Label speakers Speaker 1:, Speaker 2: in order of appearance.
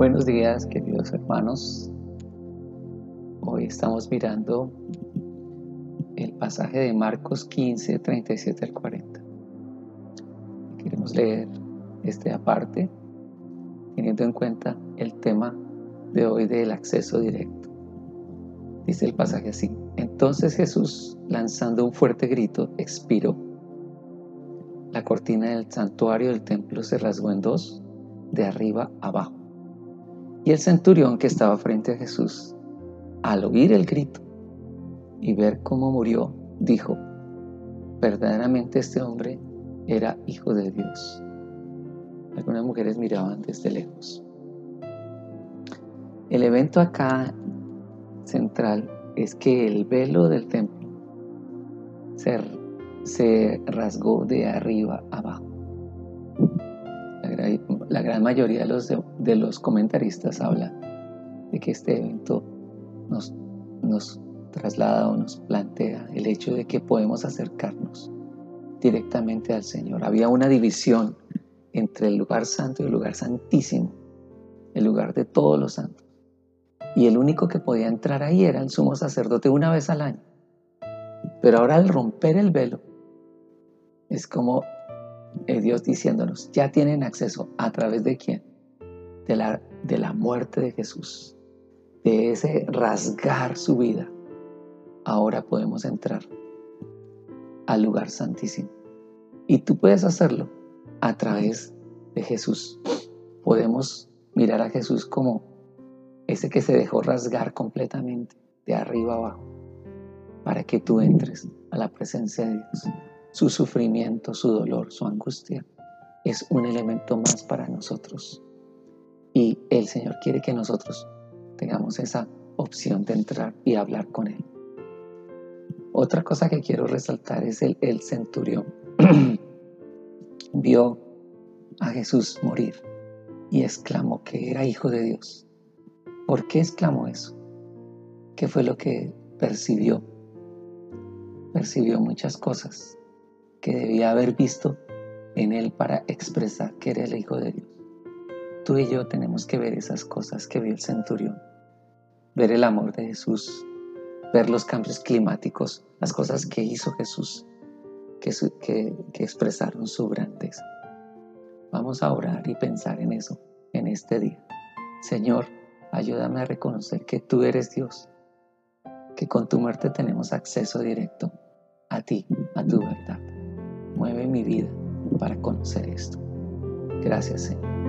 Speaker 1: Buenos días, queridos hermanos. Hoy estamos mirando el pasaje de Marcos 15, 37 al 40. Queremos leer este aparte, teniendo en cuenta el tema de hoy del acceso directo. Dice el pasaje así. Entonces Jesús, lanzando un fuerte grito, expiró. La cortina del santuario del templo se rasgó en dos, de arriba abajo y el centurión que estaba frente a Jesús, al oír el grito y ver cómo murió, dijo, verdaderamente este hombre era hijo de Dios. Algunas mujeres miraban desde lejos. El evento acá central es que el velo del templo se, se rasgó de arriba abajo la gran mayoría de los, comentaristas habla de que este evento nos, nos traslada o nos plantea el hecho de que podemos acercarnos directamente al Señor. Había una división entre el lugar santo y el lugar santísimo, el lugar de todos los santos. Y el único que podía entrar ahí era el sumo sacerdote una vez al año. Pero ahora al romper el velo, es como eh, Dios diciéndonos, ya tienen acceso a través de quién? De la, de la muerte de Jesús, de ese rasgar su vida. Ahora podemos entrar al lugar santísimo. Y tú puedes hacerlo a través de Jesús. Podemos mirar a Jesús como ese que se dejó rasgar completamente de arriba abajo para que tú entres a la presencia de Dios su sufrimiento, su dolor, su angustia, es un elemento más para nosotros. Y el Señor quiere que nosotros tengamos esa opción de entrar y hablar con Él. Otra cosa que quiero resaltar es el, el centurión. Vio a Jesús morir y exclamó que era hijo de Dios. ¿Por qué exclamó eso? ¿Qué fue lo que percibió? Percibió muchas cosas que debía haber visto en él para expresar que era el Hijo de Dios. Tú y yo tenemos que ver esas cosas que vio el centurión, ver el amor de Jesús, ver los cambios climáticos, las cosas que hizo Jesús, que, que, expresaron su grandeza. Vamos a orar y pensar en eso en este día. Señor, ayúdame a reconocer que tú eres Dios, que con tu muerte tenemos acceso directo a ti, a tu verdad mi vida para conocer esto. Gracias, Señor.